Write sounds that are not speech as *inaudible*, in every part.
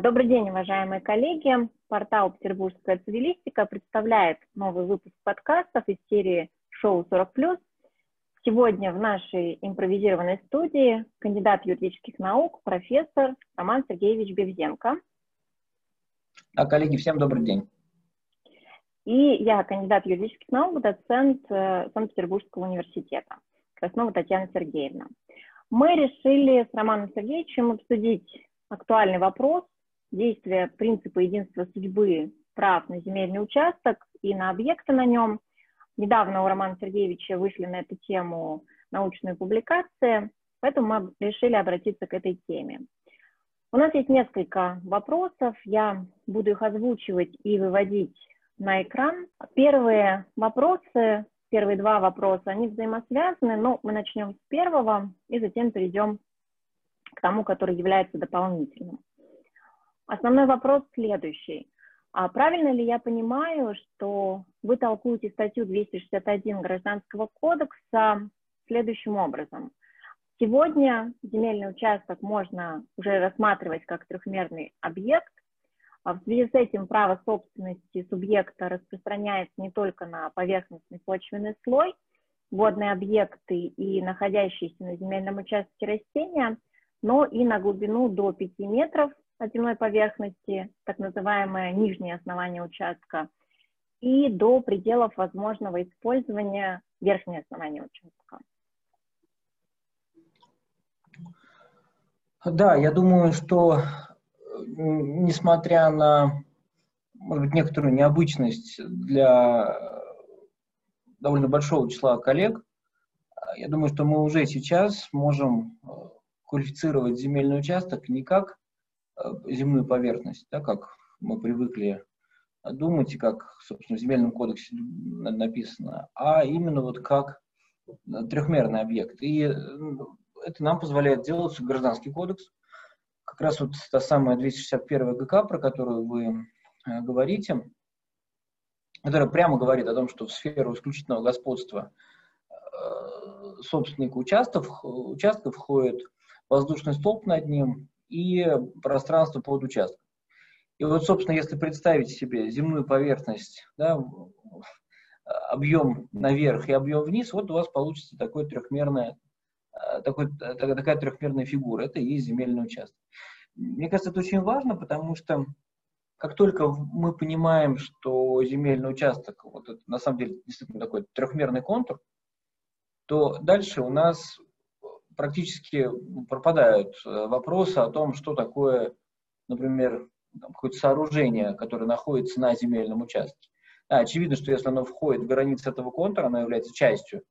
Добрый день, уважаемые коллеги. Портал «Петербургская цивилистика» представляет новый выпуск подкастов из серии «Шоу 40+.» Сегодня в нашей импровизированной студии кандидат юридических наук, профессор Роман Сергеевич Бевзенко. А, коллеги, всем добрый день. И я кандидат юридических наук, доцент э, Санкт-Петербургского университета, Краснова Татьяна Сергеевна. Мы решили с Романом Сергеевичем обсудить актуальный вопрос действия принципа единства судьбы прав на земельный участок и на объекты на нем. Недавно у Романа Сергеевича вышли на эту тему научные публикации, поэтому мы решили обратиться к этой теме. У нас есть несколько вопросов, я буду их озвучивать и выводить на экран. Первые вопросы, первые два вопроса, они взаимосвязаны, но мы начнем с первого и затем перейдем к тому, который является дополнительным. Основной вопрос следующий. А правильно ли я понимаю, что вы толкуете статью 261 Гражданского кодекса следующим образом? Сегодня земельный участок можно уже рассматривать как трехмерный объект. А в связи с этим право собственности субъекта распространяется не только на поверхностный почвенный слой, водные объекты и находящиеся на земельном участке растения – но и на глубину до 5 метров от земной поверхности, так называемое нижнее основание участка, и до пределов возможного использования верхнее основание участка. Да, я думаю, что несмотря на, может быть, некоторую необычность для довольно большого числа коллег, я думаю, что мы уже сейчас можем квалифицировать земельный участок не как э, земную поверхность, да, как мы привыкли думать, и как, собственно, в земельном кодексе написано, а именно вот как э, трехмерный объект. И э, это нам позволяет делать гражданский кодекс, как раз вот та самая 261 ГК, про которую вы говорите, которая прямо говорит о том, что в сферу исключительного господства собственника участков, участков входит воздушный столб над ним и пространство под участком. И вот, собственно, если представить себе земную поверхность, да, объем наверх и объем вниз, вот у вас получится такой трехмерная, такой, такая трехмерная фигура. Это и есть земельный участок. Мне кажется, это очень важно, потому что как только мы понимаем, что земельный участок, вот это на самом деле действительно такой трехмерный контур, то дальше у нас практически пропадают э, вопросы о том, что такое, например, какое-то сооружение, которое находится на земельном участке. Да, очевидно, что если оно входит в границы этого контура, оно является частью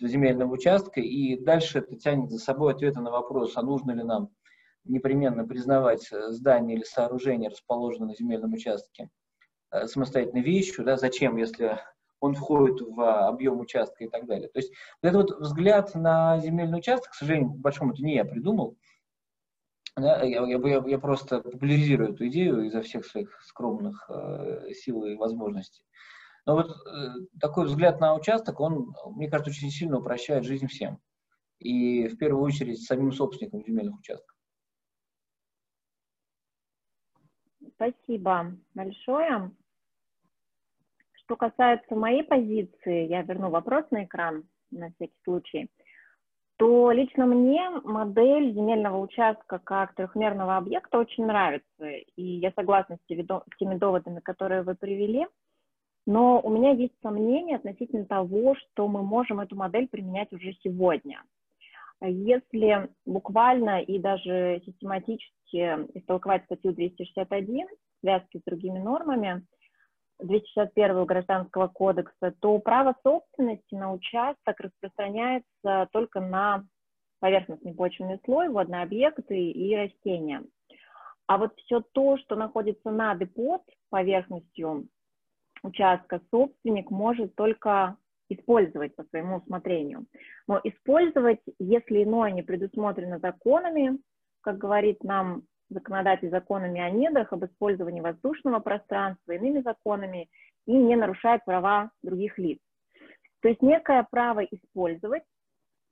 земельного участка, и дальше это тянет за собой ответы на вопрос, а нужно ли нам непременно признавать э, здание или сооружение, расположенное на земельном участке, э, самостоятельной вещью, да, зачем, если он входит в а, объем участка и так далее. То есть вот этот вот взгляд на земельный участок, к сожалению, по большому это не я придумал, да, я, я, я просто популяризирую эту идею изо всех своих скромных э, сил и возможностей. Но вот э, такой взгляд на участок, он, мне кажется, очень сильно упрощает жизнь всем. И в первую очередь самим собственникам земельных участков. Спасибо большое. Что касается моей позиции, я верну вопрос на экран на всякий случай, то лично мне модель земельного участка как трехмерного объекта очень нравится, и я согласна с теми доводами, которые вы привели, но у меня есть сомнения относительно того, что мы можем эту модель применять уже сегодня. Если буквально и даже систематически истолковать статью 261 в связке с другими нормами, 261 Гражданского кодекса, то право собственности на участок распространяется только на поверхностный почвенный слой, водные объекты и растения. А вот все то, что находится над и под поверхностью участка, собственник может только использовать по своему усмотрению. Но использовать, если иное не предусмотрено законами, как говорит нам законодатель законами о недрах об использовании воздушного пространства, иными законами, и не нарушает права других лиц. То есть некое право использовать,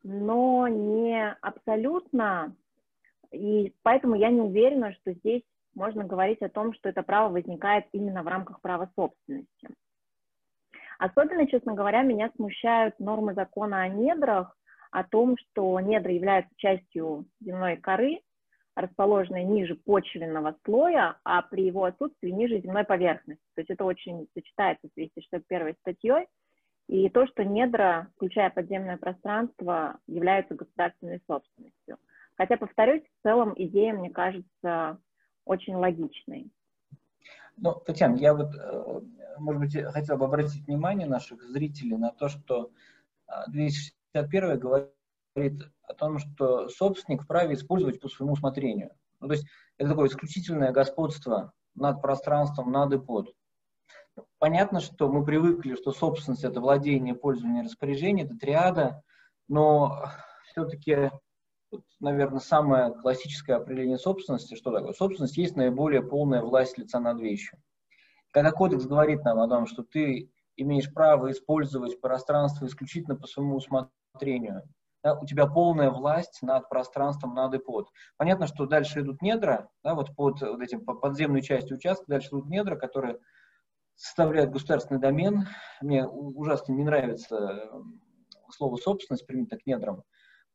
но не абсолютно, и поэтому я не уверена, что здесь можно говорить о том, что это право возникает именно в рамках права собственности. Особенно, честно говоря, меня смущают нормы закона о недрах, о том, что недра являются частью земной коры, расположенной ниже почвенного слоя, а при его отсутствии ниже земной поверхности. То есть это очень сочетается с 261 статьей. И то, что недра, включая подземное пространство, являются государственной собственностью. Хотя, повторюсь, в целом идея, мне кажется, очень логичной. Ну, Татьяна, я вот, э, может быть, хотел бы обратить внимание наших зрителей на то, что 261 а, говорит о том, что собственник вправе использовать по своему усмотрению. Ну, то есть это такое исключительное господство над пространством, над и под. Понятно, что мы привыкли, что собственность – это владение, пользование, распоряжение, это триада, но все-таки, наверное, самое классическое определение собственности, что такое? Собственность есть наиболее полная власть лица над вещью. Когда кодекс говорит нам о том, что ты имеешь право использовать пространство исключительно по своему усмотрению, да, у тебя полная власть над пространством, над и под. Понятно, что дальше идут недра, да, вот под вот этим по подземной частью участка, дальше идут недра, которые составляют государственный домен. Мне ужасно не нравится э, слово собственность применительно к недрам,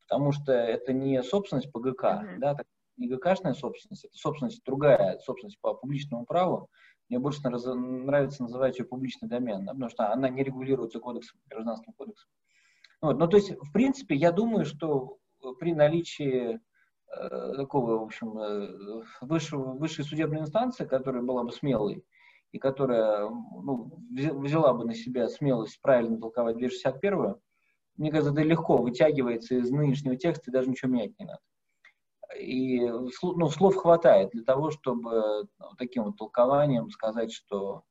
потому что это не собственность по ГК, mm-hmm. да, не ГКшная собственность, это собственность другая, собственность по публичному праву. Мне больше нравится называть ее публичный домен, да, потому что она не регулируется кодексом, гражданским кодексом. Вот, ну, то есть, в принципе, я думаю, что при наличии э, такого, в общем, э, высшего, высшей судебной инстанции, которая была бы смелой, и которая ну, взяла бы на себя смелость правильно толковать 261 мне кажется, это легко вытягивается из нынешнего текста, и даже ничего менять не надо. И ну, слов хватает для того, чтобы ну, таким вот толкованием сказать, что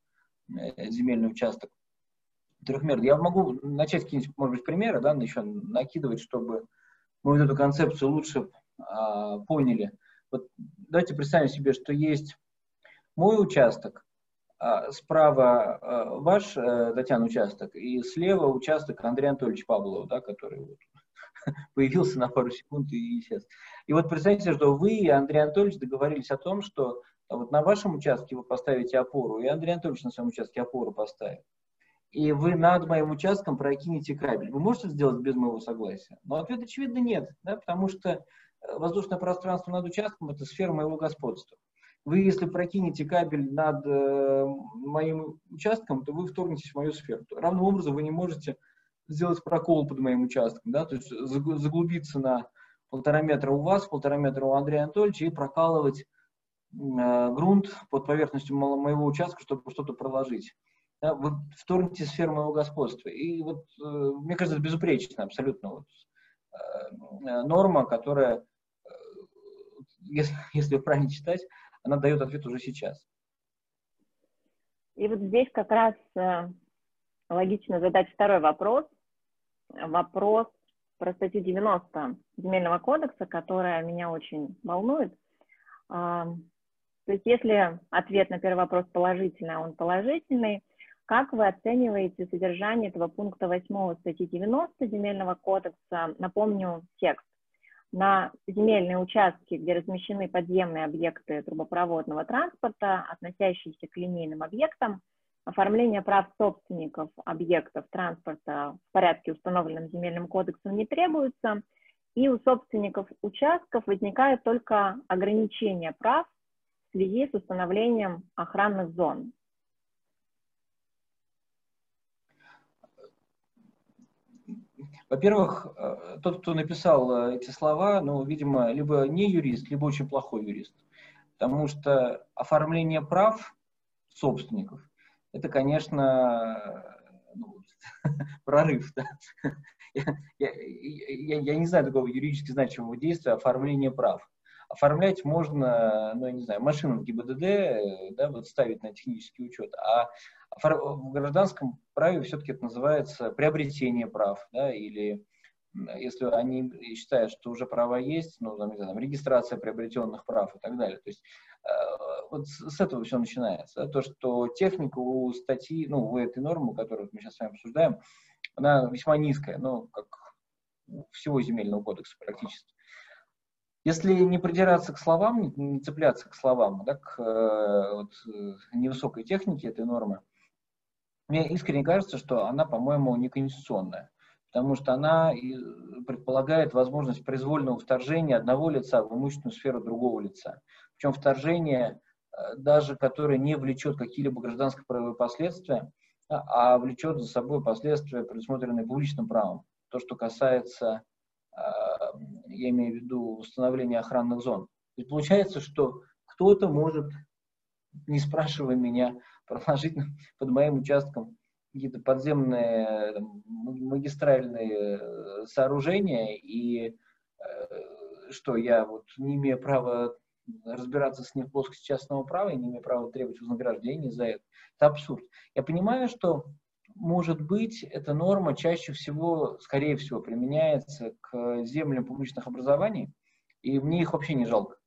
э, земельный участок трехмерный. Я могу начать какие-нибудь, может быть, примеры, да, еще накидывать, чтобы мы вот эту концепцию лучше а, поняли. Вот давайте представим себе, что есть мой участок, а, справа а, ваш, а, Татьяна, участок, и слева участок Андрея Анатольевича Павлова, да, который вот *laughs* появился на пару секунд и исчез. И вот представьте, что вы и Андрей Анатольевич договорились о том, что вот на вашем участке вы поставите опору, и Андрей Анатольевич на своем участке опору поставит. И вы над моим участком прокинете кабель. Вы можете сделать без моего согласия? Но ответ очевидно нет, да, потому что э, воздушное пространство над участком – это сфера моего господства. Вы, если прокинете кабель над э, моим участком, то вы вторгнетесь в мою сферу. Равным образом вы не можете сделать прокол под моим участком, да, то есть заглубиться на полтора метра у вас, полтора метра у Андрея Анатольевича и прокалывать э, грунт под поверхностью моего участка, чтобы что-то проложить. Да, вы вторгнете сферу моего господства. И вот, э, мне кажется, это безупречная абсолютно вот, э, норма, которая, э, если, *laughs* если правильно читать, она дает ответ уже сейчас. И вот здесь как раз логично задать второй вопрос. Вопрос про статью 90 Земельного кодекса, которая меня очень волнует. То есть если ответ на первый вопрос положительный, а он положительный, как вы оцениваете содержание этого пункта 8 статьи 90 Земельного кодекса? Напомню текст на земельные участки, где размещены подземные объекты трубопроводного транспорта, относящиеся к линейным объектам, оформление прав собственников объектов транспорта в порядке, установленном земельным кодексом, не требуется, и у собственников участков возникает только ограничение прав в связи с установлением охранных зон. Во-первых, э, тот, кто написал э, эти слова, ну, видимо, либо не юрист, либо очень плохой юрист. Потому что оформление прав собственников, это, конечно, ну, *laughs* прорыв. Да? *laughs* Я, я, я, я не знаю такого юридически значимого действия оформление прав. Оформлять можно, ну, я не знаю, машину в ГИБДД, э, да, вот ставить на технический учет, а в гражданском праве все-таки это называется приобретение прав, да, или если они считают, что уже права есть, ну, там, знаю, регистрация приобретенных прав и так далее. То есть э, вот с этого все начинается. То, что техника у статьи, ну, у этой нормы, которую мы сейчас с вами обсуждаем, она весьма низкая, ну, как всего земельного кодекса практически. Если не придираться к словам, не, цепляться к словам, да, к э, вот, э, невысокой технике этой нормы, мне искренне кажется, что она, по-моему, неконституционная, потому что она предполагает возможность произвольного вторжения одного лица в имущественную сферу другого лица. Причем вторжение, э, даже которое не влечет какие-либо гражданско-правовые последствия, а, а влечет за собой последствия, предусмотренные публичным правом. То, что касается я имею в виду установление охранных зон. И получается, что кто-то может, не спрашивая меня, *laughs* проложить под моим участком какие-то подземные там, магистральные э, сооружения, и э, что я вот не имею права разбираться с ним в плоскости частного права, и не имею права требовать вознаграждения за это. Это абсурд. Я понимаю, что может быть, эта норма чаще всего, скорее всего, применяется к землям публичных образований, и мне их вообще не жалко.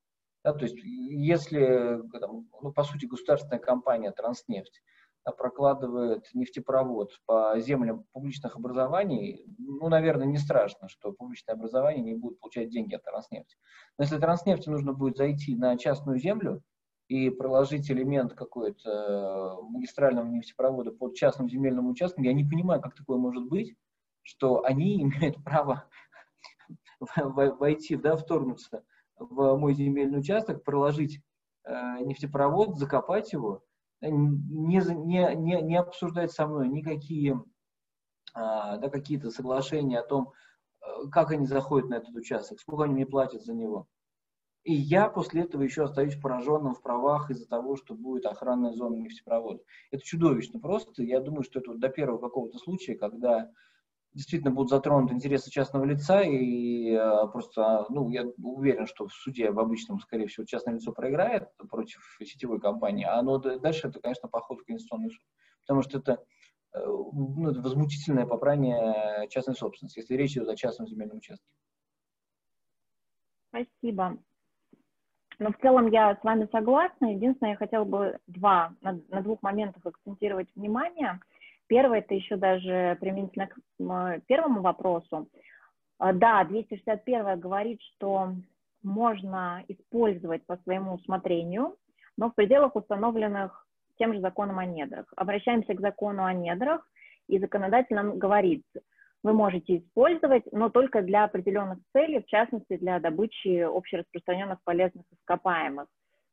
Да, то есть, если, ну, по сути, государственная компания «Транснефть» да, прокладывает нефтепровод по землям публичных образований, ну, наверное, не страшно, что публичное образование не будет получать деньги от «Транснефти». Но если «Транснефти» нужно будет зайти на частную землю, и проложить элемент какой-то э, магистрального нефтепровода под частным земельным участком, я не понимаю, как такое может быть, что они *laughs* имеют право *laughs* войти, да, вторгнуться в мой земельный участок, проложить э, нефтепровод, закопать его, не, не, не, не обсуждать со мной никакие э, да, какие-то соглашения о том, э, как они заходят на этот участок, сколько они мне платят за него. И я после этого еще остаюсь пораженным в правах из-за того, что будет охранная зона нефтепровода. Это чудовищно просто. Я думаю, что это вот до первого какого-то случая, когда действительно будут затронуты интересы частного лица, и э, просто, ну, я уверен, что в суде в обычном, скорее всего, частное лицо проиграет против сетевой компании, а оно дальше это, конечно, поход в Конституционный суд. Потому что это, э, ну, это возмутительное попрание частной собственности, если речь идет о частном земельном участке. Спасибо. Но в целом я с вами согласна. Единственное, я хотела бы два, на, на двух моментах акцентировать внимание. Первое, это еще даже применительно к первому вопросу. А, да, 261 говорит, что можно использовать по своему усмотрению, но в пределах установленных тем же законом о недрах. Обращаемся к закону о недрах, и законодатель нам говорит, вы можете использовать, но только для определенных целей, в частности, для добычи общераспространенных полезных ископаемых.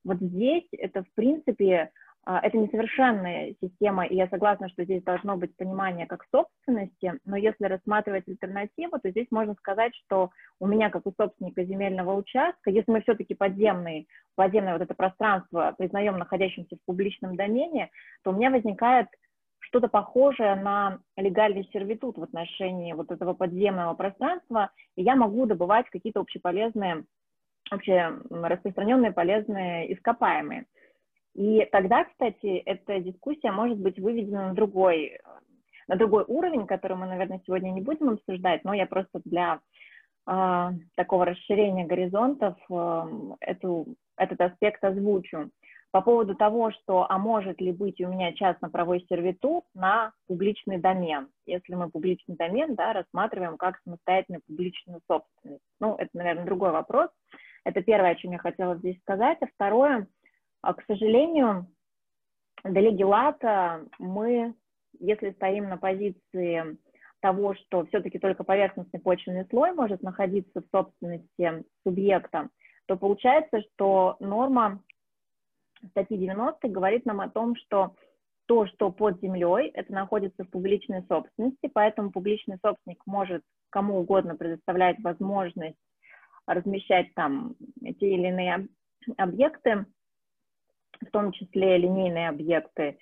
Вот здесь это, в принципе, а, это несовершенная система, и я согласна, что здесь должно быть понимание как собственности, но если рассматривать альтернативу, то здесь можно сказать, что у меня, как у собственника земельного участка, если мы все-таки подземный, подземное вот это пространство признаем находящимся в публичном домене, то у меня возникает что-то похожее на легальный сервитут в отношении вот этого подземного пространства, и я могу добывать какие-то общеполезные, общераспространенные полезные ископаемые. И тогда, кстати, эта дискуссия может быть выведена на другой, на другой уровень, который мы, наверное, сегодня не будем обсуждать, но я просто для э, такого расширения горизонтов э, эту, этот аспект озвучу по поводу того, что, а может ли быть у меня частно-правовой сервитут на публичный домен, если мы публичный домен да, рассматриваем как самостоятельную публичную собственность. Ну, это, наверное, другой вопрос. Это первое, о чем я хотела здесь сказать. А второе, а, к сожалению, до легилата мы, если стоим на позиции того, что все-таки только поверхностный почвенный слой может находиться в собственности субъекта, то получается, что норма статьи 90 говорит нам о том, что то, что под землей, это находится в публичной собственности, поэтому публичный собственник может кому угодно предоставлять возможность размещать там те или иные объекты, в том числе линейные объекты,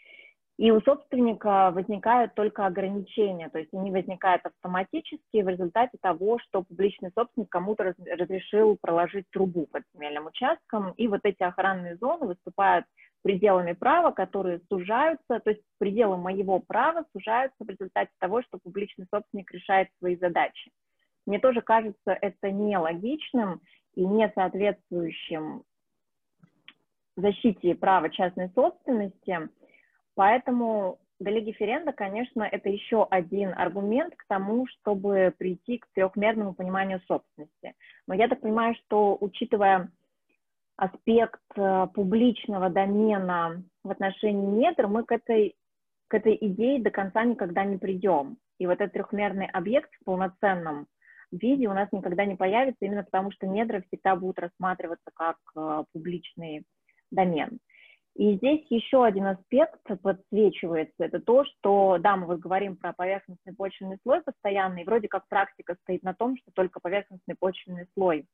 и у собственника возникают только ограничения, то есть они возникают автоматически в результате того, что публичный собственник кому-то разрешил проложить трубу под земельным участком, и вот эти охранные зоны выступают пределами права, которые сужаются, то есть пределы моего права сужаются в результате того, что публичный собственник решает свои задачи. Мне тоже кажется это нелогичным и не соответствующим защите права частной собственности – Поэтому Делегиференда, конечно, это еще один аргумент к тому, чтобы прийти к трехмерному пониманию собственности. Но я так понимаю, что учитывая аспект э, публичного домена в отношении недр, мы к этой, к этой идее до конца никогда не придем. И вот этот трехмерный объект в полноценном виде у нас никогда не появится, именно потому что недра всегда будут рассматриваться как э, публичный домен. И здесь еще один аспект подсвечивается, это то, что, да, мы вот говорим про поверхностный почвенный слой постоянный, вроде как практика стоит на том, что только поверхностный почвенный слой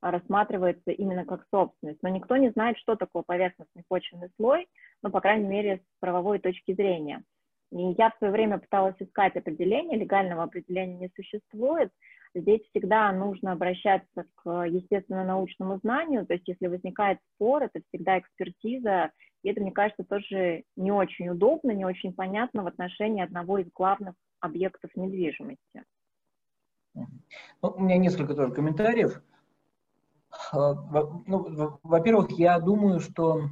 рассматривается именно как собственность, но никто не знает, что такое поверхностный почвенный слой, ну, по крайней мере, с правовой точки зрения. И я в свое время пыталась искать определение, легального определения не существует, Здесь всегда нужно обращаться к естественно-научному знанию, то есть если возникает спор, это всегда экспертиза, и это, мне кажется, тоже не очень удобно, не очень понятно в отношении одного из главных объектов недвижимости. Ну, у меня несколько тоже комментариев. А, ну, во-первых, я думаю, что,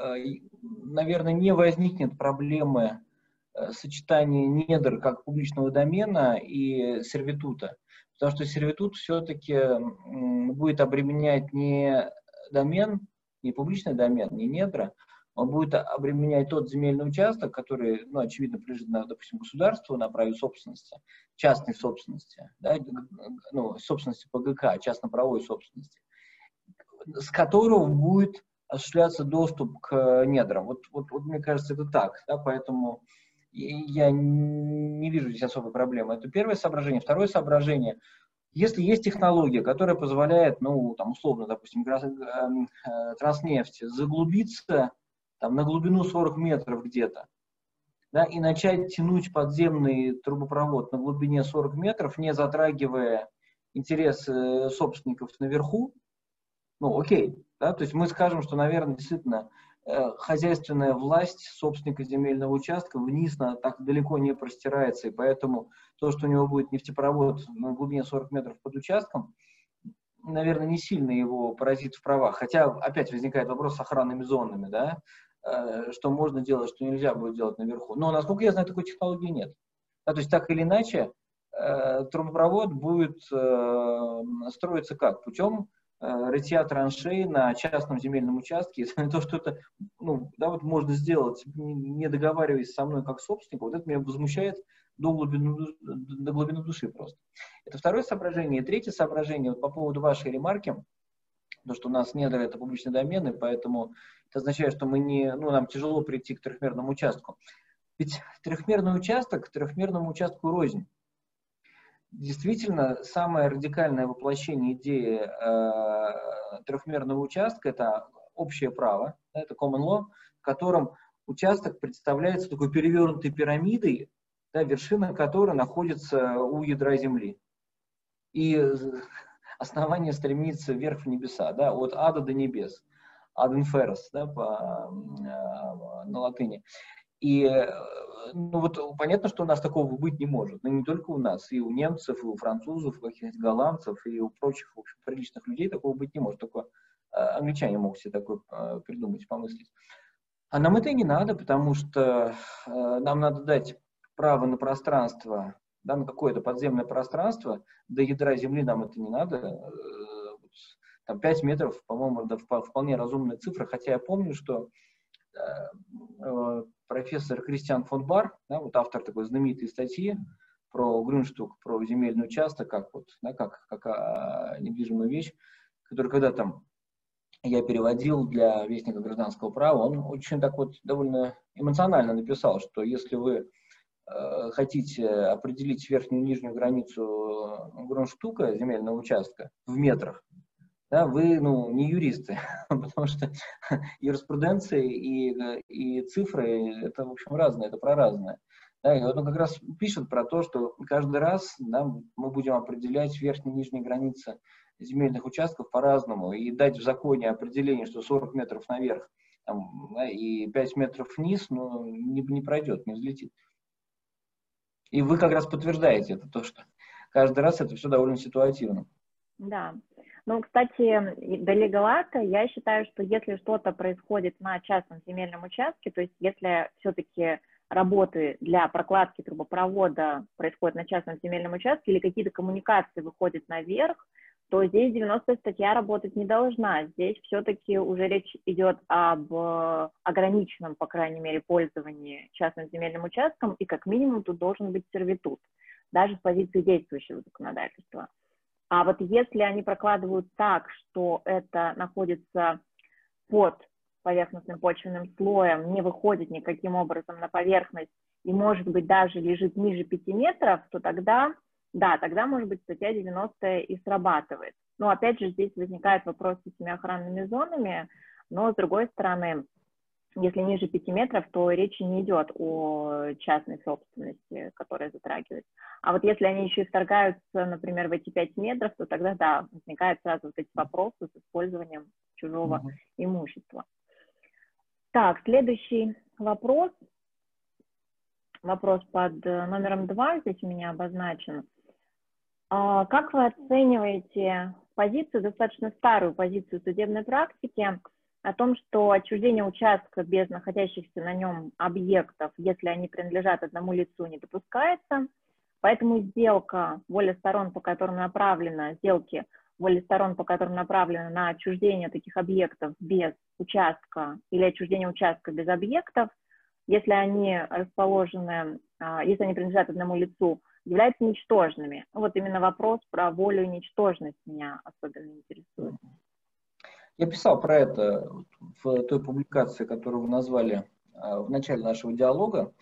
э, наверное, не возникнет проблемы э, сочетания недр как публичного домена и сервитута. Потому что сервитут все-таки будет обременять не домен, не публичный домен, не недра, он будет обременять тот земельный участок, который, ну, очевидно, принадлежит, допустим, государству на праве собственности, частной собственности, да, ну, собственности ПГК, частно-правовой собственности, с которого будет осуществляться доступ к недрам. Вот, вот, вот мне кажется, это так, да, поэтому я не вижу здесь особой проблемы. Это первое соображение. Второе соображение. Если есть технология, которая позволяет, ну, там, условно, допустим, эм, э, транснефть заглубиться там, на глубину 40 метров где-то, да, и начать тянуть подземный трубопровод на глубине 40 метров, не затрагивая интересы собственников наверху, ну, окей, да, то есть мы скажем, что, наверное, действительно Э, хозяйственная власть собственника земельного участка вниз на, так далеко не простирается, и поэтому то, что у него будет нефтепровод на глубине 40 метров под участком, наверное, не сильно его поразит в правах. Хотя опять возникает вопрос с охранными зонами, да, э, что можно делать, что нельзя будет делать наверху. Но, насколько я знаю, такой технологии нет. Да, то есть так или иначе э, трубопровод будет строиться как? Путем Э, рытья траншей на частном земельном участке, *laughs* то, что это, ну, да, вот можно сделать, не договариваясь со мной как собственник, вот это меня возмущает до глубины, до глубины души просто. Это второе соображение. И третье соображение, вот по поводу вашей ремарки, то, что у нас недра это публичные домены, поэтому это означает, что мы не, ну, нам тяжело прийти к трехмерному участку. Ведь трехмерный участок трехмерному участку рознь действительно самое радикальное воплощение идеи э, трехмерного участка – это общее право, да, это common law, в котором участок представляется такой перевернутой пирамидой, да, вершина которой находится у ядра Земли. И основание стремится вверх в небеса, да, от ада до небес. Ad inferos, да, по, э, на латыни. И э, ну вот понятно, что у нас такого быть не может. Но не только у нас, и у немцев, и у французов, и у каких-то голландцев, и у прочих, в общем, приличных людей такого быть не может. Только э, англичане могут себе такое э, придумать, помыслить. А нам это и не надо, потому что нам надо дать право на пространство, да, на какое-то подземное пространство, до ядра Земли нам это не надо. Там 5 метров, по-моему, это вполне разумная цифра, хотя я помню, что профессор Кристиан фон Бар, да, вот автор такой знаменитой статьи про Грюнштук, про земельный участок, как вот, да, как, как а, недвижимую вещь, который когда там я переводил для Вестника гражданского права, он очень так вот довольно эмоционально написал, что если вы э, хотите определить верхнюю и нижнюю границу Грюнштука, земельного участка, в метрах, да, вы ну, не юристы, *laughs* потому что *laughs* юриспруденция и, и цифры это, в общем, разное, это про разное. Да, и он как раз пишет про то, что каждый раз да, мы будем определять верхние и нижние границы земельных участков по-разному и дать в законе определение, что 40 метров наверх там, да, и 5 метров вниз, ну, не, не пройдет, не взлетит. И вы как раз подтверждаете это, то, что каждый раз это все довольно ситуативно. Да, ну, кстати, до легалата я считаю, что если что-то происходит на частном земельном участке, то есть если все-таки работы для прокладки трубопровода происходят на частном земельном участке или какие-то коммуникации выходят наверх, то здесь 90 статья работать не должна. Здесь все-таки уже речь идет об э, ограниченном, по крайней мере, пользовании частным земельным участком, и как минимум тут должен быть сервитут, даже с позиции действующего законодательства. А вот если они прокладывают так, что это находится под поверхностным почвенным слоем, не выходит никаким образом на поверхность и, может быть, даже лежит ниже 5 метров, то тогда да, тогда, может быть, статья 90 и срабатывает. Но, опять же, здесь возникает вопрос с этими охранными зонами, но, с другой стороны, если ниже 5 метров, то речи не идет о частной собственности, которая затрагивается. А вот если они еще и вторгаются, например, в эти 5 метров, то тогда, да, возникают сразу вот эти вопросы с использованием чужого mm-hmm. имущества. Так, следующий вопрос. Вопрос под номером 2 здесь у меня обозначен. А, как вы оцениваете позицию, достаточно старую позицию судебной практики, о том, что отчуждение участка без находящихся на нем объектов, если они принадлежат одному лицу, не допускается. Поэтому сделка, воля сторон, по которым направлена, сделки, воля сторон, по которым направлена на отчуждение таких объектов без участка или отчуждение участка без объектов, если они расположены, а, если они принадлежат одному лицу, являются ничтожными. Вот именно вопрос про волю и ничтожность меня особенно интересует. Я писал про это в той публикации, которую вы назвали а, в начале нашего диалога.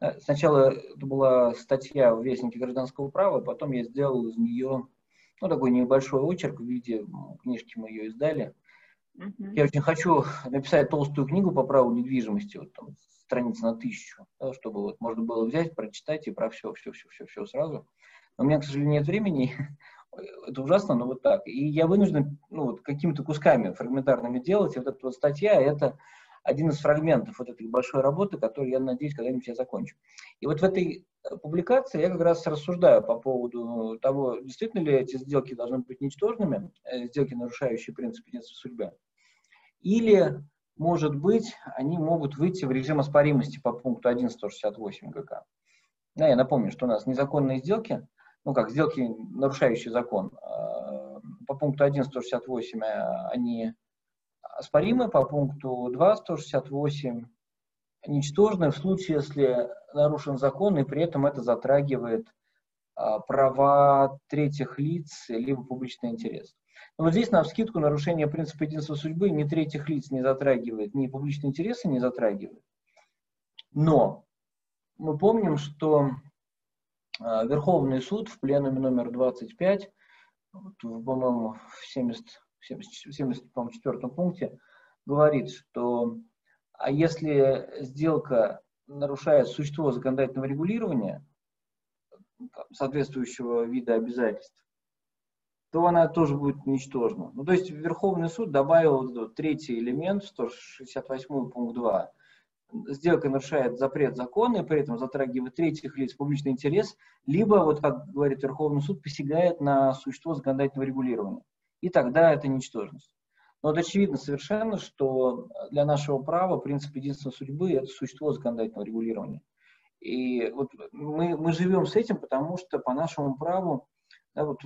Э, сначала это была статья в Вестнике гражданского права, потом я сделал из нее ну, такой небольшой очерк в виде книжки, мы ее издали. Uh-huh. Я очень хочу написать толстую книгу по праву недвижимости, вот там страниц на тысячу, да, чтобы вот можно было взять, прочитать и про все, все, все, все, все сразу. Но у меня, к сожалению, нет времени. *laughs* Это ужасно, но вот так. И я вынужден ну, вот, какими-то кусками фрагментарными делать. И вот эта вот статья – это один из фрагментов вот этой большой работы, которую я надеюсь когда-нибудь я закончу. И вот в этой э, публикации я как раз рассуждаю по поводу того, действительно ли эти сделки должны быть ничтожными, э, сделки, нарушающие принцип единства судьбы, или может быть, они могут выйти в режим оспоримости по пункту 1168 ГК. Да, я напомню, что у нас незаконные сделки, ну как, сделки, нарушающие закон, а, по пункту 1168 а, они оспоримы, по пункту 2.168 ничтожны в случае, если нарушен закон, и при этом это затрагивает а, права третьих лиц либо публичный интерес. Но вот здесь, на вскидку, нарушение принципа единства судьбы ни третьих лиц не затрагивает, ни публичные интересы не затрагивает. Но мы помним, что Верховный суд в пленуме номер 25, вот, по-моему, в 70, 70, 74 пункте, говорит, что а если сделка нарушает существо законодательного регулирования, соответствующего вида обязательств, то она тоже будет ничтожна. Ну, то есть Верховный суд добавил третий элемент, 168 пункт 2. Сделка нарушает запрет закона и при этом затрагивает третьих лиц публичный интерес, либо, вот как говорит Верховный суд, посягает на существо законодательного регулирования. И тогда это ничтожность. Но вот очевидно совершенно, что для нашего права принцип единственной судьбы – это существо законодательного регулирования. И вот мы, мы живем с этим, потому что по нашему праву да, вот,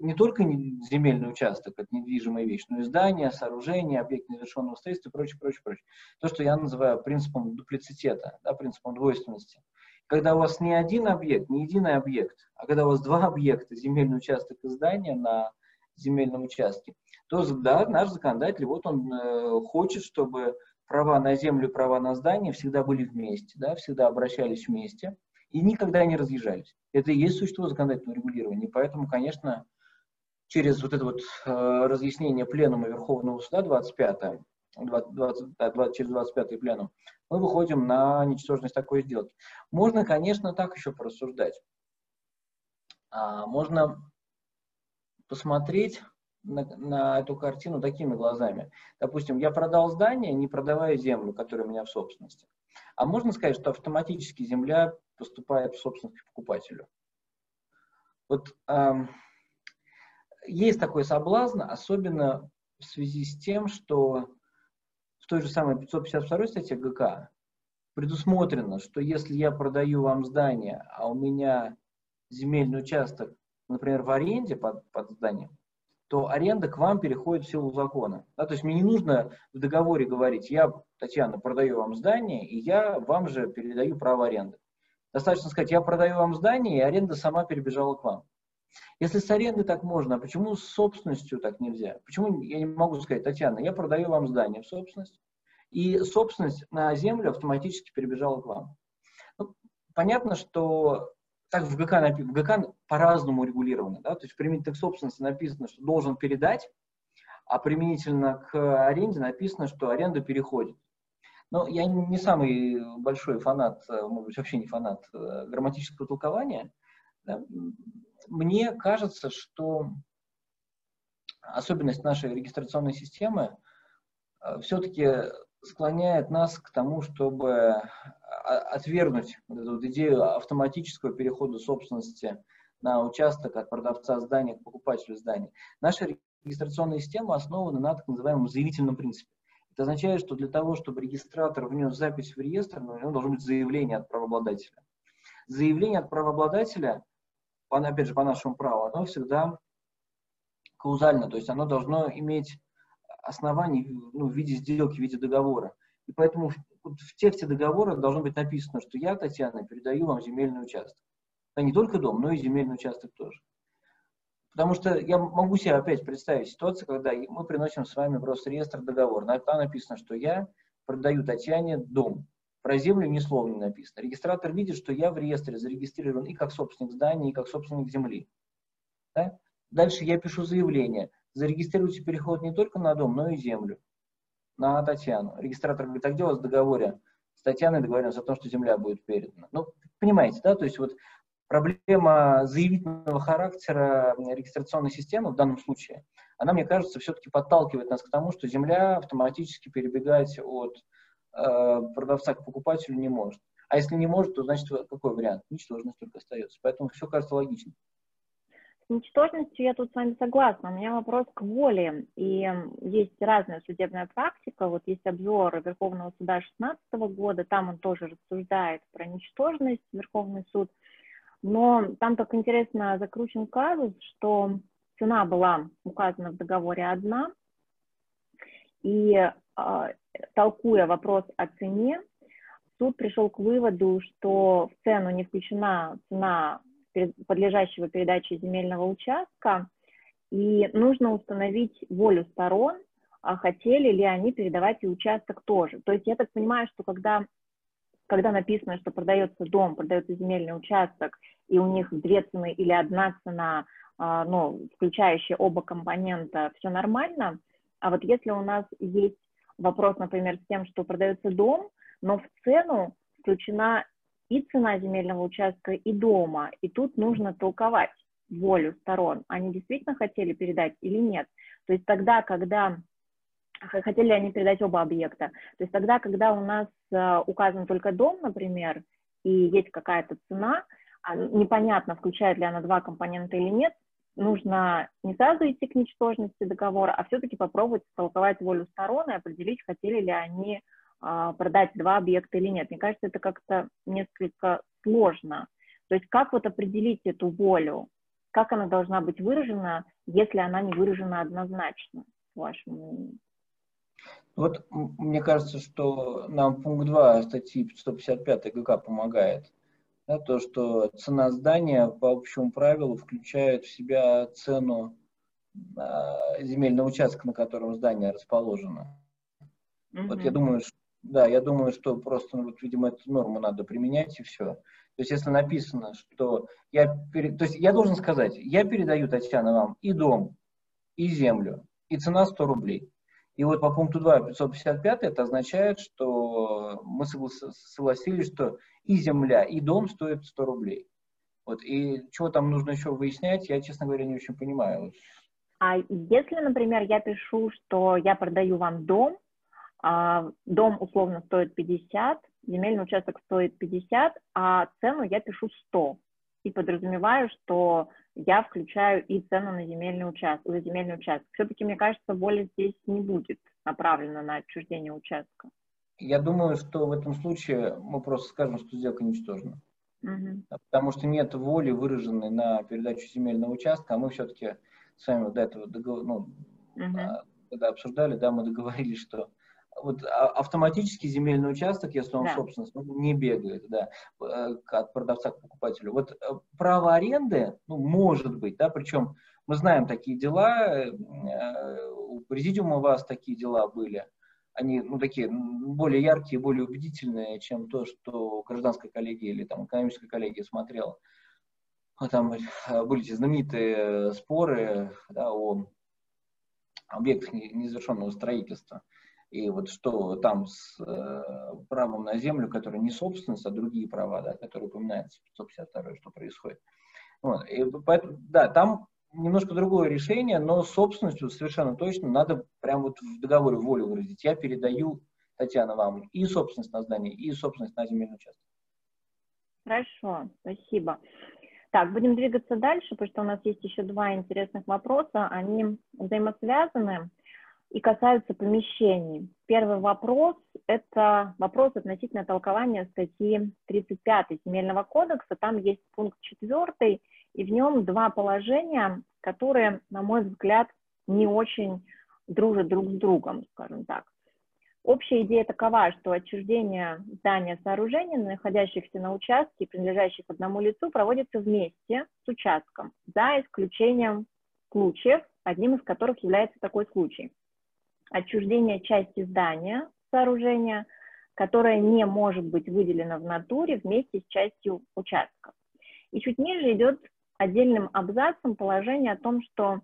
не только земельный участок, это недвижимая вещь, но и здание, сооружение, объект незавершенного строительства и прочее, прочее, прочее. То, что я называю принципом дуплицитета, да, принципом двойственности. Когда у вас не один объект, не единый объект, а когда у вас два объекта, земельный участок и здание на земельном участке, то да, наш законодатель, вот он э, хочет, чтобы права на землю права на здание всегда были вместе, да, всегда обращались вместе и никогда не разъезжались. Это и есть существо законодательного регулирования. Поэтому, конечно, через вот это вот э, разъяснение пленума Верховного Суда 25 20, 20, 20, через 25 пленум, мы выходим на ничтожность такой сделки. Можно, конечно, так еще порассуждать. А, можно посмотреть на, на эту картину такими глазами. Допустим, я продал здание, не продавая землю, которая у меня в собственности. А можно сказать, что автоматически земля поступает в собственность к покупателю. Вот эм, есть такой соблазн, особенно в связи с тем, что в той же самой 552 статье ГК предусмотрено, что если я продаю вам здание, а у меня земельный участок, например, в аренде под, под зданием, то аренда к вам переходит в силу закона. Да, то есть мне не нужно в договоре говорить, я, Татьяна, продаю вам здание, и я вам же передаю право аренды. Достаточно сказать, я продаю вам здание, и аренда сама перебежала к вам. Если с арендой так можно, а почему с собственностью так нельзя? Почему я не могу сказать, Татьяна, я продаю вам здание в собственность, и собственность на землю автоматически перебежала к вам? Ну, понятно, что так в ГК, в ГК по-разному регулировано. Да? То есть применительно к собственности написано, что должен передать, а применительно к аренде написано, что аренда переходит. Но я не самый большой фанат, может быть, вообще не фанат э, грамматического толкования. Да? Мне кажется, что особенность нашей регистрационной системы э, все-таки склоняет нас к тому, чтобы отвергнуть вот эту идею автоматического перехода собственности на участок от продавца здания к покупателю здания. Наша регистрационная система основана на так называемом заявительном принципе. Это означает, что для того, чтобы регистратор внес запись в реестр, у него должно быть заявление от правообладателя. Заявление от правообладателя, опять же, по нашему праву, оно всегда каузально, то есть оно должно иметь основание ну, в виде сделки, в виде договора. И поэтому в тексте договора должно быть написано, что я, Татьяна, передаю вам земельный участок. А не только дом, но и земельный участок тоже. Потому что я могу себе опять представить ситуацию, когда мы приносим с вами просто реестр договора. Там написано, что я продаю Татьяне дом. Про землю ни слова не написано. Регистратор видит, что я в реестре зарегистрирован и как собственник здания, и как собственник земли. Да? Дальше я пишу заявление. Зарегистрируйте переход не только на дом, но и землю на Татьяну. Регистратор говорит, а где у вас в договоре с Татьяной договоренность о том, что земля будет передана? Ну, понимаете, да, то есть вот проблема заявительного характера регистрационной системы в данном случае, она, мне кажется, все-таки подталкивает нас к тому, что земля автоматически перебегать от продавца к покупателю не может. А если не может, то значит какой вариант? Ничтожность только остается. Поэтому все кажется логичным. С ничтожностью я тут с вами согласна. У меня вопрос к воле. И есть разная судебная практика. Вот есть обзор Верховного суда 2016 года, там он тоже рассуждает про ничтожность, Верховный суд. Но там так интересно закручен казус, что цена была указана в договоре одна, и э, толкуя вопрос о цене, суд пришел к выводу, что в цену не включена цена подлежащего передаче земельного участка, и нужно установить волю сторон, а хотели ли они передавать и участок тоже. То есть я так понимаю, что когда, когда написано, что продается дом, продается земельный участок, и у них две цены или одна цена, а, ну, включающая оба компонента, все нормально, а вот если у нас есть вопрос, например, с тем, что продается дом, но в цену включена и цена земельного участка, и дома. И тут нужно толковать волю сторон. Они действительно хотели передать или нет. То есть тогда, когда хотели они передать оба объекта. То есть тогда, когда у нас э, указан только дом, например, и есть какая-то цена, а непонятно, включает ли она два компонента или нет, нужно не сразу идти к ничтожности договора, а все-таки попробовать толковать волю сторон и определить, хотели ли они а, продать два объекта или нет. Мне кажется, это как-то несколько сложно. То есть как вот определить эту волю? Как она должна быть выражена, если она не выражена однозначно, по-вашему Вот мне кажется, что нам пункт 2 статьи 155 ГК помогает. Да, то, что цена здания по общему правилу включает в себя цену э, земельного участка, на котором здание расположено. Mm-hmm. Вот я думаю, что да, я думаю, что просто, ну, вот, видимо, эту норму надо применять и все. То есть, если написано, что я, пере... то есть, я должен сказать, я передаю, Татьяна, вам и дом, и землю, и цена 100 рублей. И вот по пункту 2, 555, это означает, что мы согласились, что и земля, и дом стоят 100 рублей. Вот, и чего там нужно еще выяснять, я, честно говоря, не очень понимаю. А если, например, я пишу, что я продаю вам дом, а, дом условно стоит 50, земельный участок стоит 50, а цену я пишу 100. И подразумеваю, что я включаю и цену на земельный участок, за земельный участок. Все-таки, мне кажется, воля здесь не будет направлена на отчуждение участка. Я думаю, что в этом случае мы просто скажем, что сделка ничтожна. Угу. Потому что нет воли, выраженной на передачу земельного участка, а мы все-таки с вами до этого договор, ну, угу. когда обсуждали, да, мы договорились, что вот а, автоматически земельный участок, если он да. собственность, он не бегает, да, э, от продавца к покупателю. Вот э, право аренды, ну, может быть, да, причем мы знаем такие дела, э, у президиума у вас такие дела были, они, ну, такие более яркие, более убедительные, чем то, что гражданская коллегия или там экономическая коллегия смотрела. Там были эти знаменитые споры да, о объектах незавершенного строительства. И вот что там с э, правом на землю, которое не собственность, а другие права, да, которые упоминаются в 152 что происходит. Вот. И поэтому, да, там немножко другое решение, но собственностью совершенно точно надо прям вот в договоре волю выразить. Я передаю, Татьяна, вам и собственность на здание, и собственность на земельный участок. Хорошо, спасибо. Так, будем двигаться дальше, потому что у нас есть еще два интересных вопроса. Они взаимосвязаны и касаются помещений. Первый вопрос – это вопрос относительно толкования статьи 35 Земельного кодекса. Там есть пункт 4, и в нем два положения, которые, на мой взгляд, не очень дружат друг с другом, скажем так. Общая идея такова, что отчуждение здания сооружения, находящихся на участке, принадлежащих одному лицу, проводится вместе с участком, за исключением случаев, одним из которых является такой случай – отчуждение части здания, сооружения, которое не может быть выделено в натуре вместе с частью участка. И чуть ниже идет отдельным абзацем положение о том, что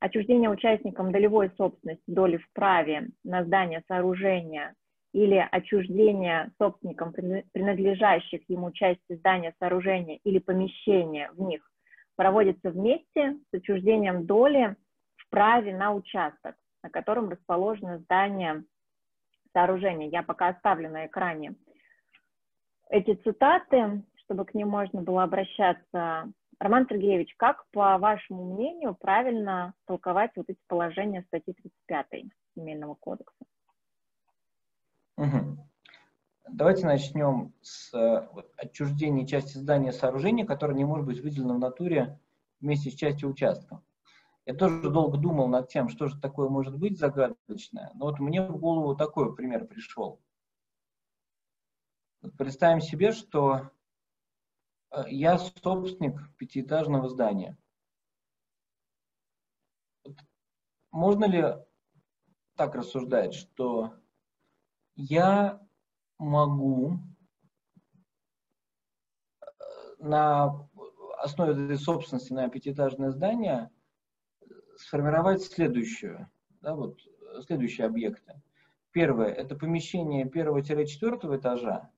отчуждение участникам долевой собственности доли в праве на здание сооружения или отчуждение собственникам принадлежащих ему части здания сооружения или помещения в них проводится вместе с отчуждением доли в праве на участок на котором расположено здание сооружения. Я пока оставлю на экране эти цитаты, чтобы к ним можно было обращаться. Роман Сергеевич, как, по вашему мнению, правильно толковать вот эти положения статьи 35 Земельного кодекса? Угу. Давайте начнем с вот, отчуждения части здания сооружения, которое не может быть выделено в натуре вместе с частью участка. Я тоже долго думал над тем, что же такое может быть загадочное. Но вот мне в голову такой пример пришел. Представим себе, что э, я собственник пятиэтажного здания. Можно ли так рассуждать, что я могу э, на основе этой собственности на пятиэтажное здание – сформировать следующую, да, вот, следующие объекты. Первое – это помещение первого-четвертого этажа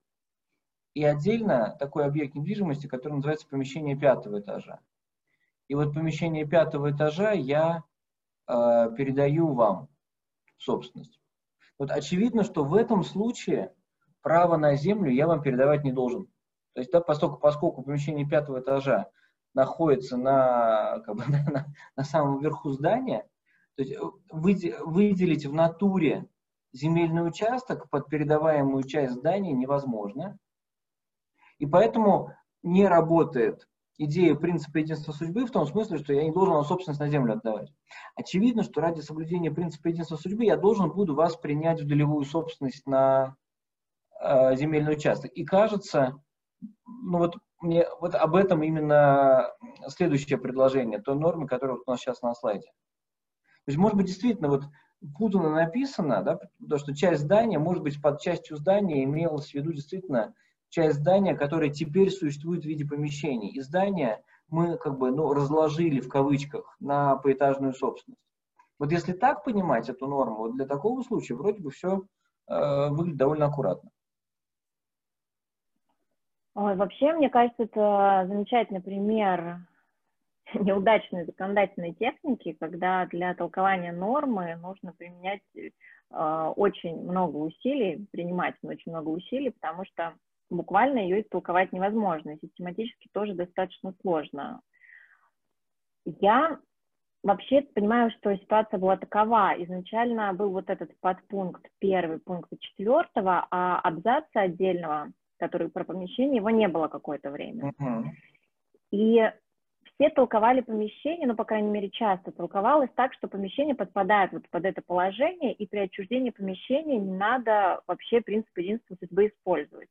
и отдельно такой объект недвижимости, который называется помещение пятого этажа. И вот помещение пятого этажа я э, передаю вам собственность. Вот очевидно, что в этом случае право на землю я вам передавать не должен. То есть, да, поскольку, поскольку помещение пятого этажа находится на, как бы, *laughs* на, на самом верху здания, то есть э, выделить в натуре земельный участок под передаваемую часть здания невозможно. И поэтому не работает идея принципа единства судьбы в том смысле, что я не должен собственность на землю отдавать. Очевидно, что ради соблюдения принципа единства судьбы я должен буду вас принять в долевую собственность на э, земельный участок. И кажется, ну вот мне вот об этом именно следующее предложение, той нормы, которая вот у нас сейчас на слайде. То есть, может быть, действительно, вот путано написано, да, то, что часть здания, может быть, под частью здания имелось в виду действительно часть здания, которая теперь существует в виде помещений. И здание мы как бы ну, разложили в кавычках на поэтажную собственность. Вот если так понимать эту норму, вот для такого случая вроде бы все э, выглядит довольно аккуратно. Ой, вообще, мне кажется, это замечательный пример *laughs* неудачной законодательной техники, когда для толкования нормы нужно применять э, очень много усилий, принимать очень много усилий, потому что буквально ее истолковать невозможно, систематически тоже достаточно сложно. Я вообще понимаю, что ситуация была такова. Изначально был вот этот подпункт первый пункта четвертого, а абзаца отдельного, который про помещение, его не было какое-то время. Uh-huh. И все толковали помещение, ну, по крайней мере, часто толковалось так, что помещение подпадает вот под это положение, и при отчуждении помещения не надо вообще принцип единства судьбы использовать.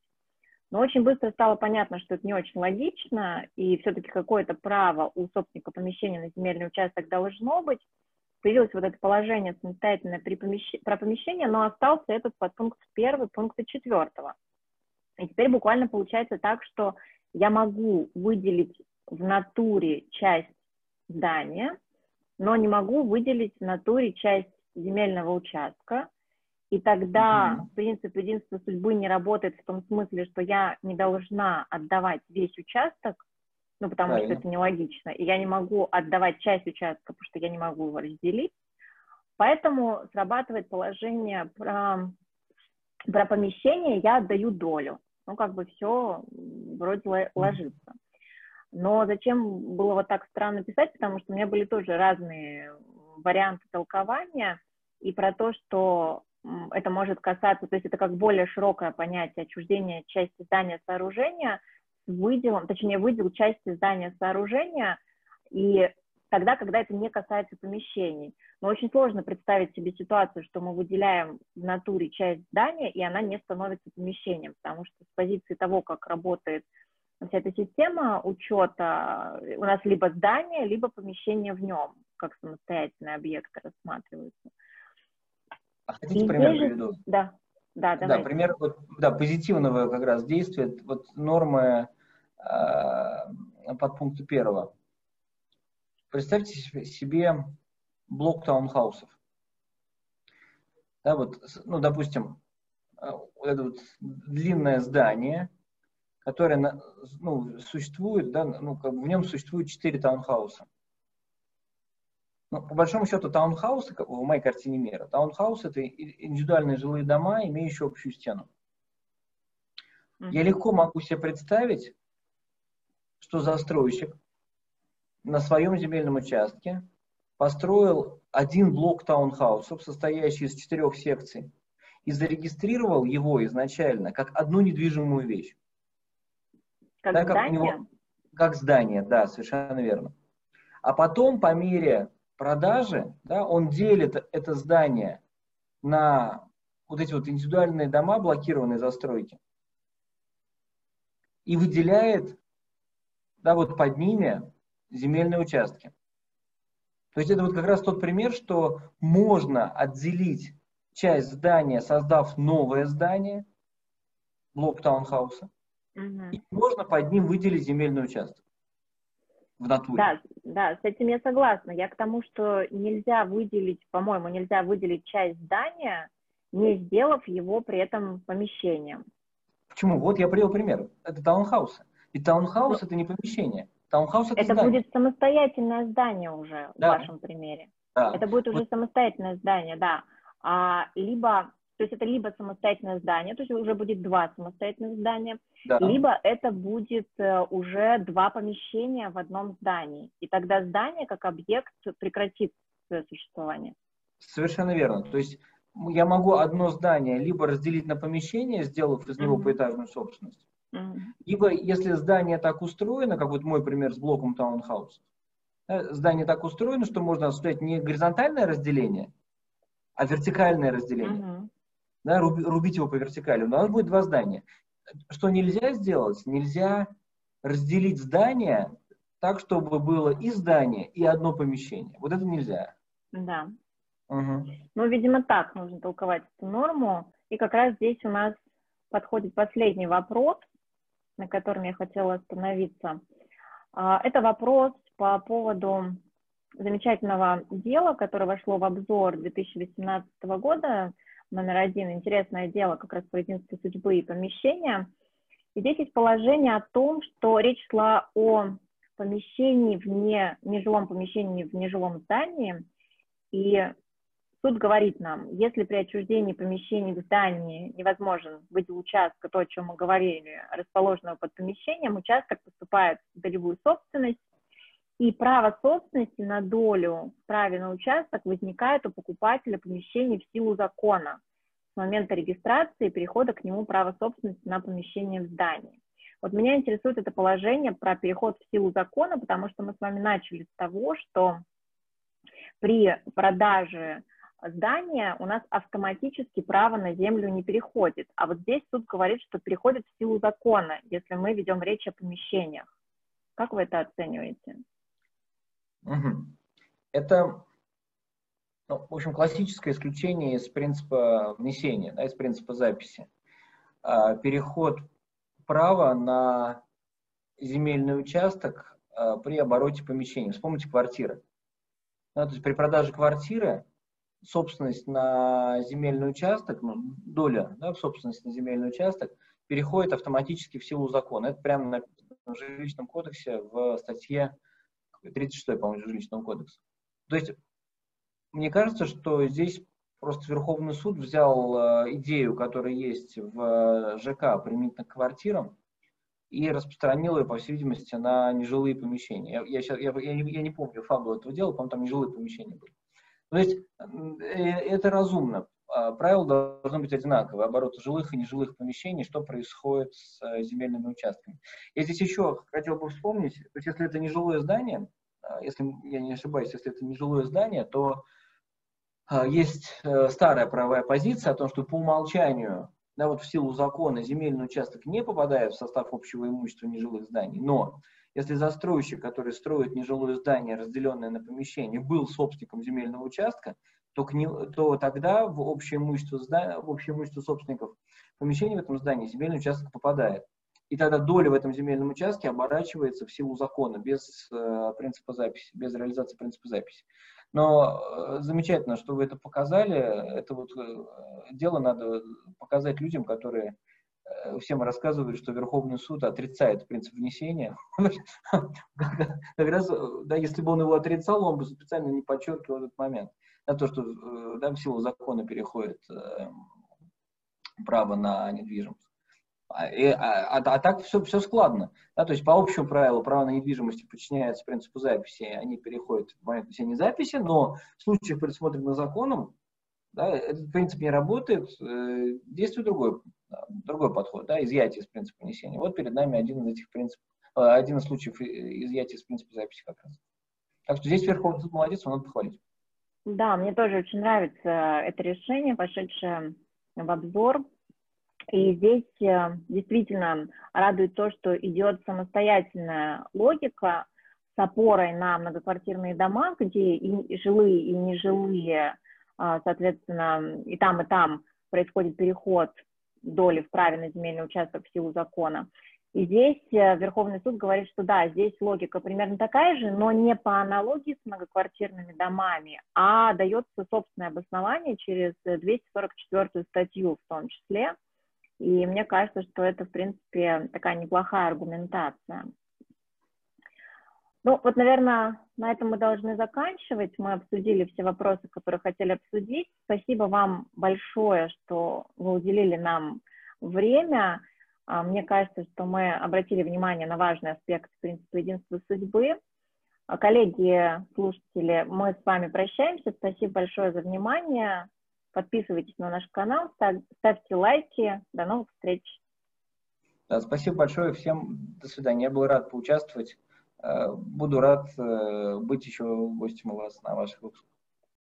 Но очень быстро стало понятно, что это не очень логично, и все-таки какое-то право у собственника помещения на земельный участок должно быть. Появилось вот это положение самостоятельное при помещ... про помещение, но остался этот подпункт первый, пункта четвертого. И теперь буквально получается так, что я могу выделить в натуре часть здания, но не могу выделить в натуре часть земельного участка, и тогда mm-hmm. принцип единства судьбы не работает в том смысле, что я не должна отдавать весь участок, ну, потому Правильно. что это нелогично, и я не могу отдавать часть участка, потому что я не могу его разделить. Поэтому срабатывает положение про, про помещение, я отдаю долю. Ну, как бы все вроде ложится. Но зачем было вот так странно писать, потому что у меня были тоже разные варианты толкования, и про то, что это может касаться, то есть это как более широкое понятие отчуждения части здания сооружения с выделом, точнее выдел части здания сооружения, и тогда, когда это не касается помещений. Но очень сложно представить себе ситуацию, что мы выделяем в натуре часть здания, и она не становится помещением, потому что с позиции того, как работает вся эта система учета, у нас либо здание, либо помещение в нем, как самостоятельные объекты рассматриваются. А хотите пример приведу? Да, да, давай. Да, пример вот, да, позитивного как раз действия, вот нормы э, под пункту первого. Представьте себе блок таунхаусов. Да, вот, ну, допустим, а, вот это вот длинное здание, которое ну, существует, да, ну, как бы в нем существует четыре таунхауса. Ну, по большому счету, таунхаусы, в моей картине мира, таунхаус это индивидуальные жилые дома, имеющие общую стену. Mm-hmm. Я легко могу себе представить, что застройщик на своем земельном участке построил один блок таунхаусов, состоящий из четырех секций, и зарегистрировал его изначально как одну недвижимую вещь. Как да, здание? Как, него, как здание, да, совершенно верно. А потом, по мере продажи, да, он делит это здание на вот эти вот индивидуальные дома, блокированные застройки, и выделяет, да, вот под ними земельные участки. То есть это вот как раз тот пример, что можно отделить часть здания, создав новое здание, блок таунхауса, угу. и можно под ним выделить земельный участок в натуре. Да, да, с этим я согласна. Я к тому, что нельзя выделить, по-моему, нельзя выделить часть здания, не сделав его при этом помещением. Почему? Вот я привел пример. Это таунхаусы. И таунхаус Но... это не помещение. Таунхаус это, это здание. будет самостоятельное здание уже да. в вашем примере. Да. Это будет уже вот. самостоятельное здание, да. А, либо то есть это либо самостоятельное здание, то есть уже будет два самостоятельных здания, да. либо это будет э, уже два помещения в одном здании. И тогда здание как объект прекратит свое существование. Совершенно верно. То есть я могу одно здание либо разделить на помещение, сделав из него mm-hmm. поэтажную собственность, mm-hmm. либо если здание так устроено, как вот мой пример с блоком таунхауса, здание так устроено, что можно осуществлять не горизонтальное разделение, а вертикальное разделение. Mm-hmm да, рубить его по вертикали. У нас будет два здания. Что нельзя сделать? Нельзя разделить здание так, чтобы было и здание, и одно помещение. Вот это нельзя. Да. Угу. Ну, видимо, так нужно толковать эту норму. И как раз здесь у нас подходит последний вопрос, на котором я хотела остановиться. А, это вопрос по поводу замечательного дела, которое вошло в обзор 2018 года номер один, интересное дело как раз про единство судьбы и помещения. И здесь есть положение о том, что речь шла о помещении вне, нежилом помещении в нежилом здании, и суд говорит нам, если при отчуждении помещений в здании невозможен выдел участка, то, о чем мы говорили, расположенного под помещением, участок поступает в долевую собственность, И право собственности на долю в праве на участок возникает у покупателя помещений в силу закона с момента регистрации и перехода к нему права собственности на помещение в здании. Вот меня интересует это положение про переход в силу закона, потому что мы с вами начали с того, что при продаже здания у нас автоматически право на землю не переходит. А вот здесь суд говорит, что переходит в силу закона, если мы ведем речь о помещениях. Как вы это оцениваете? Угу. Это, ну, в общем, классическое исключение из принципа внесения, да, из принципа записи. А, переход права на земельный участок а, при обороте помещения. Вспомните квартиры. Да, то есть при продаже квартиры собственность на земельный участок, ну, доля да, в собственности на земельный участок переходит автоматически в силу закона. Это прямо написано в жилищном кодексе в статье 36, по-моему, жилищного кодекса. То есть, мне кажется, что здесь просто Верховный суд взял э, идею, которая есть в э, ЖК применительно к квартирам, и распространил ее, по всей видимости, на нежилые помещения. Я, я, сейчас, я, я, не, я не помню фабулу этого дела, по-моему, там нежилые помещения были. То есть э, это разумно. А, правила должны быть одинаковые. Оборот жилых и нежилых помещений, что происходит с э, земельными участками. Я здесь еще хотел бы вспомнить, то есть если это не жилое здание, а, если я не ошибаюсь, если это не жилое здание, то а, есть э, старая правовая позиция о том, что по умолчанию, да, вот в силу закона земельный участок не попадает в состав общего имущества нежилых зданий, но если застройщик, который строит нежилое здание, разделенное на помещение, был собственником земельного участка, то, к не, то тогда в общее, имущество, в общее имущество собственников помещений в этом здании земельный участок попадает. И тогда доля в этом земельном участке оборачивается в силу закона, без э, принципа записи, без реализации принципа записи. Но э, замечательно, что вы это показали. Это вот э, дело надо показать людям, которые всем рассказывают, что Верховный суд отрицает принцип внесения. *laughs* Как раз, э, да, если бы он его отрицал, он бы специально не подчеркивал этот момент на то, что э, да, в силу закона переходит э, право на недвижимость. А, и, а, а, а так все, все складно. Да, то есть по общему правилу право на недвижимость подчиняется принципу записи, они переходят в момент внесения записи, но в случаях, предусмотренных законом, да, этот принцип не работает, э, действует другой, другой подход, да, изъятие из принципа внесения. Вот перед нами один из этих принципов, э, один из случаев изъятия из принципа записи как раз. Так что здесь Верховный суд молодец, он надо похвалить. Да, мне тоже очень нравится это решение, пошедшее в обзор. И здесь э, действительно радует то, что идет самостоятельная логика с опорой на многоквартирные дома, где и жилые, и нежилые, соответственно, и там, и там происходит переход доли в праве на земельный участок в силу закона. И здесь э, Верховный суд говорит, что да, здесь логика примерно такая же, но не по аналогии с многоквартирными домами, а дается собственное обоснование через 244 статью в том числе. И мне кажется, что это, в принципе, такая неплохая аргументация. Ну, вот, наверное, на этом мы должны заканчивать. Мы обсудили все вопросы, которые хотели обсудить. Спасибо вам большое, что вы уделили нам время. А, мне кажется, что мы обратили внимание на важный аспект принципа единства судьбы. А, коллеги, слушатели, мы с вами прощаемся. Спасибо большое за внимание. Подписывайтесь на наш канал, ставьте лайки. До новых встреч. Да, спасибо большое всем. До свидания. Я был рад поучаствовать. Э, буду рад э, быть еще гостем у вас на ваших выпусках.